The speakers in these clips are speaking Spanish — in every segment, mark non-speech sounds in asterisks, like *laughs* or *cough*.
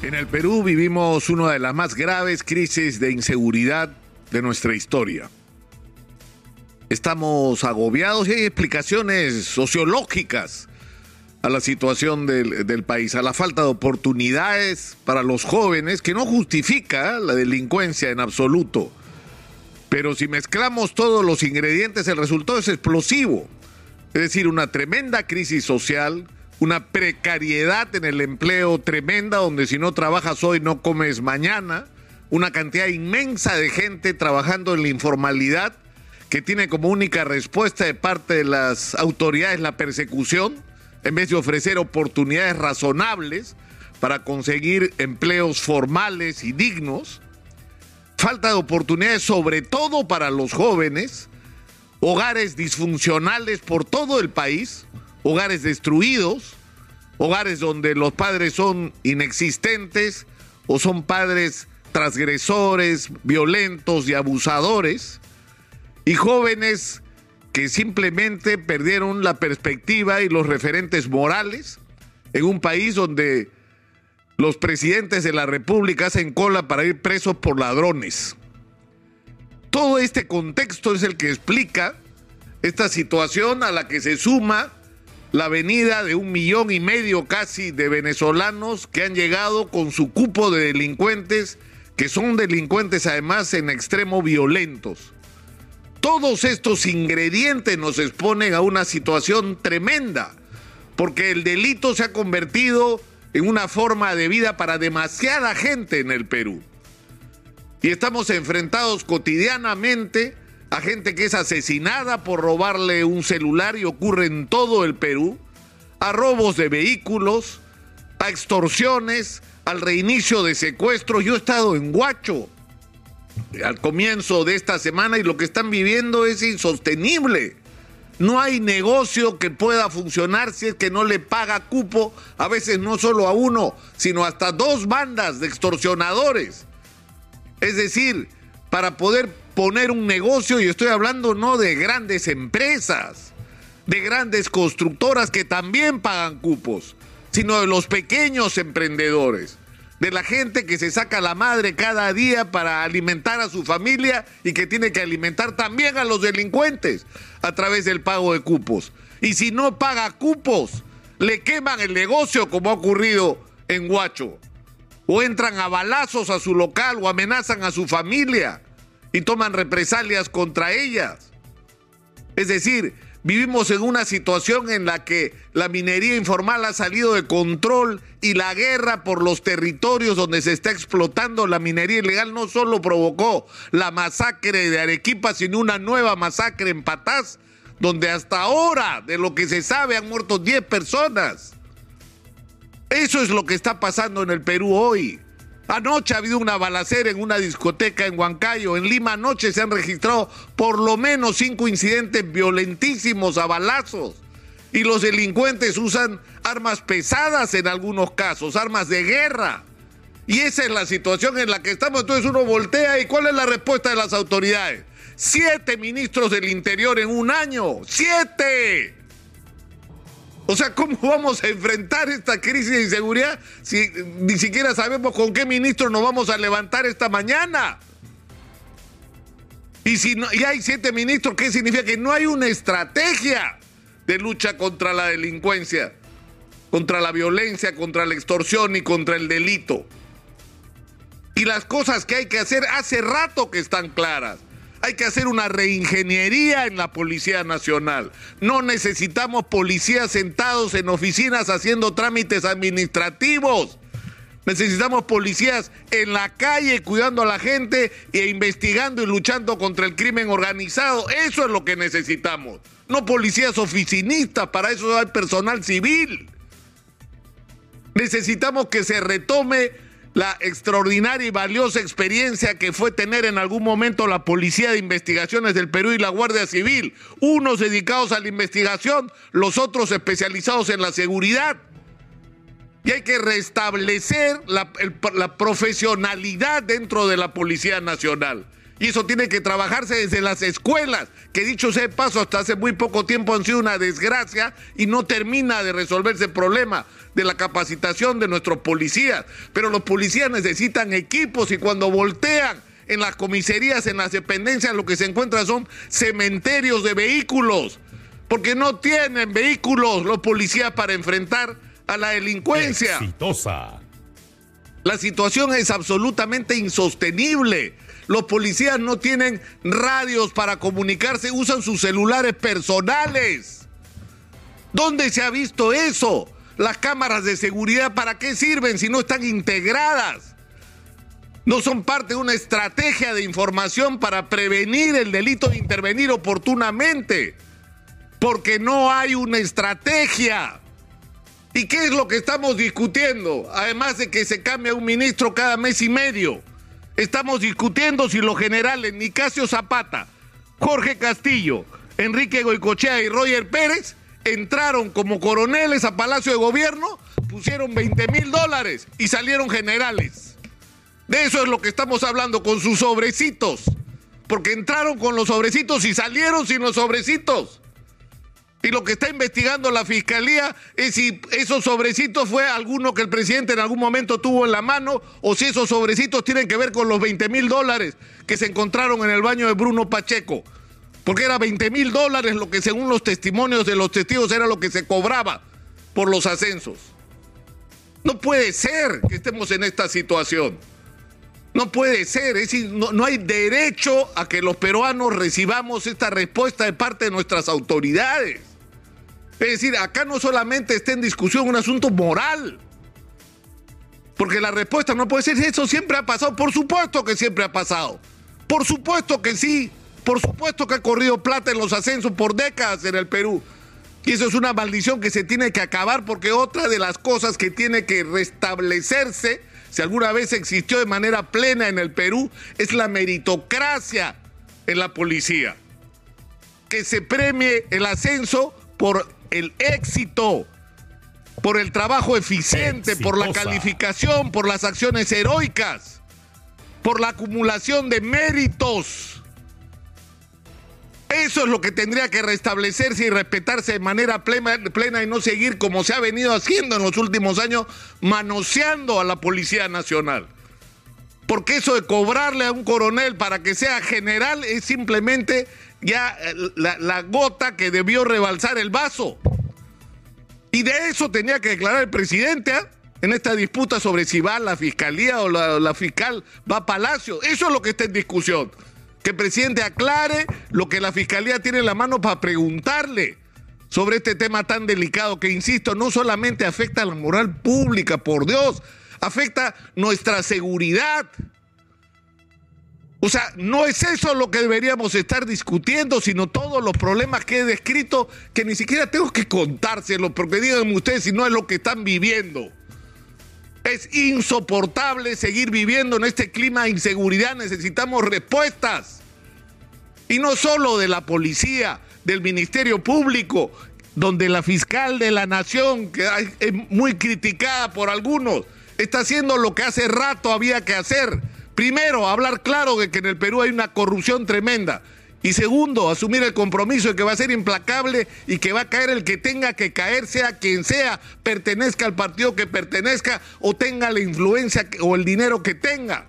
En el Perú vivimos una de las más graves crisis de inseguridad de nuestra historia. Estamos agobiados y hay explicaciones sociológicas a la situación del, del, país, a la falta de oportunidades para los jóvenes, que no justifica la delincuencia en absoluto. Pero si mezclamos todos los ingredientes, el resultado es explosivo. Es decir, una tremenda crisis social, una precariedad en el empleo tremenda, donde si no trabajas hoy no comes mañana, una cantidad inmensa de gente trabajando en la informalidad que tiene como única respuesta de parte de las autoridades la persecución, en vez de ofrecer oportunidades razonables para conseguir empleos formales y dignos, falta de oportunidades sobre todo para los jóvenes, hogares disfuncionales por todo el país, hogares destruidos, hogares donde los padres son inexistentes o son padres transgresores, violentos y abusadores, y jóvenes que simplemente perdieron la perspectiva y los referentes morales en un país donde los presidentes de la República hacen cola para ir presos por ladrones. Todo este contexto es el que explica esta situación a la que se suma la venida de un millón y medio casi de venezolanos que han llegado con su cupo de delincuentes, que son delincuentes además en extremo violentos. Todos estos ingredientes nos exponen a una situación tremenda, porque el delito se ha convertido en una forma de vida para demasiada gente en el Perú. Y estamos enfrentados cotidianamente a gente que es asesinada por robarle un celular y ocurre en todo el Perú, a robos de vehículos, a extorsiones, al reinicio de secuestros. Yo he estado en Guacho al comienzo de esta semana y lo que están viviendo es insostenible. No hay negocio que pueda funcionar si es que no le paga cupo, a veces no solo a uno, sino hasta dos bandas de extorsionadores. Es decir, para poder poner un negocio, y estoy hablando no de grandes empresas, de grandes constructoras que también pagan cupos, sino de los pequeños emprendedores, de la gente que se saca la madre cada día para alimentar a su familia y que tiene que alimentar también a los delincuentes a través del pago de cupos. Y si no paga cupos, le queman el negocio como ha ocurrido en Huacho. O entran a balazos a su local o amenazan a su familia y toman represalias contra ellas. Es decir, vivimos en una situación en la que la minería informal ha salido de control y la guerra por los territorios donde se está explotando la minería ilegal no solo provocó la masacre de Arequipa, sino una nueva masacre en Patás, donde hasta ahora, de lo que se sabe, han muerto 10 personas. Eso es lo que está pasando en el Perú hoy. Anoche ha habido una balacera en una discoteca en Huancayo. En Lima anoche se han registrado por lo menos cinco incidentes violentísimos a balazos. Y los delincuentes usan armas pesadas en algunos casos, armas de guerra. Y esa es la situación en la que estamos. Entonces uno voltea y ¿cuál es la respuesta de las autoridades? Siete ministros del Interior en un año. Siete. O sea, ¿cómo *laughs* vamos a enfrentar esta crisis de inseguridad si ni siquiera sabemos con qué ministro nos vamos a levantar esta mañana? Y si y hay siete ministros, ¿qué significa? Que no hay una estrategia de lucha contra la delincuencia, contra la violencia, contra la extorsión y contra el delito. Y las cosas que hay que hacer hace rato que están claras. Hay que hacer una reingeniería en la Policía Nacional. No necesitamos policías sentados en oficinas haciendo trámites administrativos. Necesitamos policías en la calle cuidando a la gente e investigando y luchando contra el crimen organizado. Eso es lo que necesitamos. No policías oficinistas, para eso hay personal civil. Necesitamos que se retome la extraordinaria y valiosa experiencia que fue tener en algún momento la Policía de Investigaciones del Perú y la Guardia Civil, unos dedicados a la investigación, los otros especializados en la seguridad. Y hay que restablecer la, profesionalidad dentro de la Policía Nacional. Y eso tiene que trabajarse desde las escuelas, que dicho sea de paso, hasta hace muy poco tiempo han sido una desgracia y no termina de resolverse el problema de la capacitación de nuestros policías. Pero los policías necesitan equipos y cuando voltean en las comisarías, en las dependencias, lo que se encuentra son cementerios de vehículos, porque no tienen vehículos los policías para enfrentar a la delincuencia. Exitosa. La situación es absolutamente insostenible. Los policías no tienen radios para comunicarse, usan sus celulares personales. ¿Dónde se ha visto eso? Las cámaras de seguridad, ¿para qué sirven si no están integradas? No son parte de una estrategia de información para prevenir el delito de intervenir oportunamente. Porque no hay una estrategia. ¿Y qué es lo que estamos discutiendo? Además de que se cambia un ministro cada mes y medio. Estamos discutiendo si los generales Nicasio Zapata, Jorge Castillo, Enrique Goicochea y Roger Pérez entraron como coroneles a Palacio de Gobierno, pusieron 20 mil dólares y salieron generales. De eso es lo que estamos hablando con sus sobrecitos. Porque entraron con los sobrecitos y salieron sin los sobrecitos. Y lo que está investigando la fiscalía es si esos sobrecitos fue alguno que el presidente en algún momento tuvo en la mano o si esos sobrecitos tienen que ver con los 20 mil dólares que se encontraron en el baño de Bruno Pacheco. Porque era 20 mil dólares lo que según los testimonios de los testigos era lo que se cobraba por los ascensos. No puede ser que estemos en esta situación. No puede ser, es decir, no, no, hay derecho a que los peruanos recibamos esta respuesta de parte de nuestras autoridades. Es decir, acá no solamente está en discusión un asunto moral, porque la respuesta no puede ser eso siempre ha pasado, por supuesto que siempre ha pasado, por supuesto que sí, por supuesto que ha corrido plata en los ascensos por décadas en el Perú. Y eso es una maldición que se tiene que acabar porque otra de las cosas que tiene que restablecerse, si alguna vez existió de manera plena en el Perú, es la meritocracia en la policía. Que se premie el ascenso por el éxito, por el trabajo eficiente, Exitosa. por la calificación, por las acciones heroicas, por la acumulación de méritos. Eso es lo que tendría que restablecerse y respetarse de manera plena, plena, y no seguir como se ha venido haciendo en los últimos años, manoseando a la Policía Nacional. Porque eso de cobrarle a un coronel para que sea general es simplemente ya la, la gota que debió rebalsar el vaso. Y de eso tenía que declarar el presidente ¿eh? en esta disputa sobre si va la fiscalía o la, la fiscal va a Palacio. Eso es lo que está en discusión que el presidente aclare lo que la fiscalía tiene en la mano para preguntarle sobre este tema tan delicado que, insisto, no solamente afecta a la moral pública, por Dios, afecta nuestra seguridad. O sea, no es eso lo que deberíamos estar discutiendo, sino todos los problemas que he descrito, que ni siquiera tengo que contárselos, porque díganme ustedes si no es lo que están viviendo. Es insoportable seguir viviendo en este clima de inseguridad. Necesitamos respuestas. Y no solo de la policía, del Ministerio Público, donde la fiscal de la nación, que es muy criticada por algunos, está haciendo lo que hace rato había que hacer. Primero, hablar claro de que en el Perú hay una corrupción tremenda. Y segundo, asumir el compromiso de que va a ser implacable y que va a caer el que tenga que caer, sea quien sea, pertenezca al partido que pertenezca o tenga la influencia o el dinero que tenga.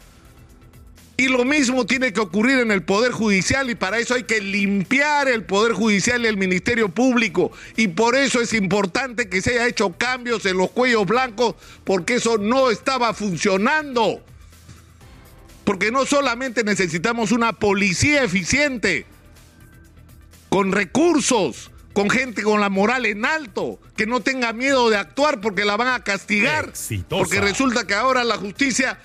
Y lo mismo tiene que ocurrir en el Poder Judicial y para eso hay que limpiar el Poder Judicial y el Ministerio Público. Y por eso es importante que se haya hecho cambios en los cuellos blancos porque eso no estaba funcionando. Porque no solamente necesitamos una policía eficiente, con recursos, con gente con la moral en alto, que no tenga miedo de actuar porque la van a castigar. Exitosa. Porque resulta que ahora la justicia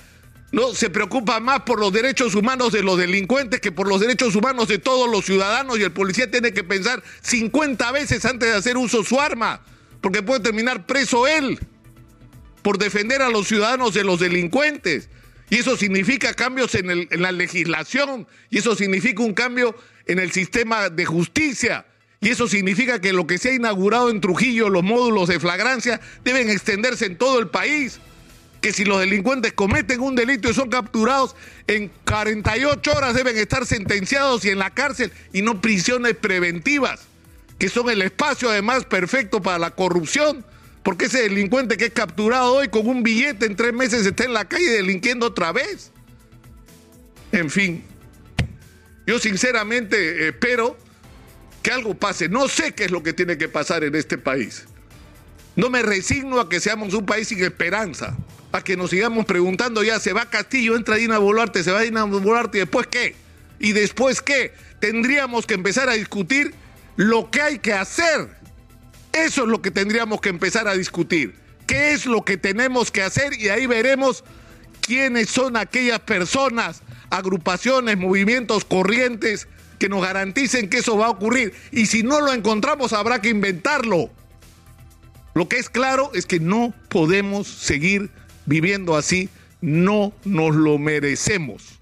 no se preocupa más por los derechos humanos de los delincuentes que por los derechos humanos de todos los ciudadanos y el policía tiene que pensar 50 veces antes de hacer uso de su arma, porque puede terminar preso él por defender a los ciudadanos de los delincuentes. Y eso significa cambios en, el, la legislación, y eso significa un cambio en el sistema de justicia, y eso significa que lo que se ha inaugurado en Trujillo, los módulos de flagrancia, deben extenderse en todo el país. que si los delincuentes cometen un delito y son capturados, en 48 horas deben estar sentenciados y en la cárcel y no prisiones preventivas, que son el espacio además perfecto para la corrupción, porque ese delincuente que es capturado hoy con un billete en tres meses está en la calle delinquiendo otra vez. En fin, yo sinceramente espero que algo pase. No sé qué es lo que tiene que pasar en este país. No me resigno a que seamos un país sin esperanza, a que nos sigamos preguntando ya, se va Castillo, entra Dina Boluarte, se va Dina Boluarte, ¿y después qué? ¿Y después qué? Tendríamos que empezar a discutir lo que hay que hacer. Eso es lo que tendríamos que empezar a discutir. ¿Qué es lo que tenemos que hacer? Y ahí veremos quiénes son aquellas personas, agrupaciones, movimientos, corrientes que nos garanticen que eso va a ocurrir. Y si no lo encontramos, habrá que inventarlo. Lo que es claro es que no podemos seguir viviendo así, no nos lo merecemos.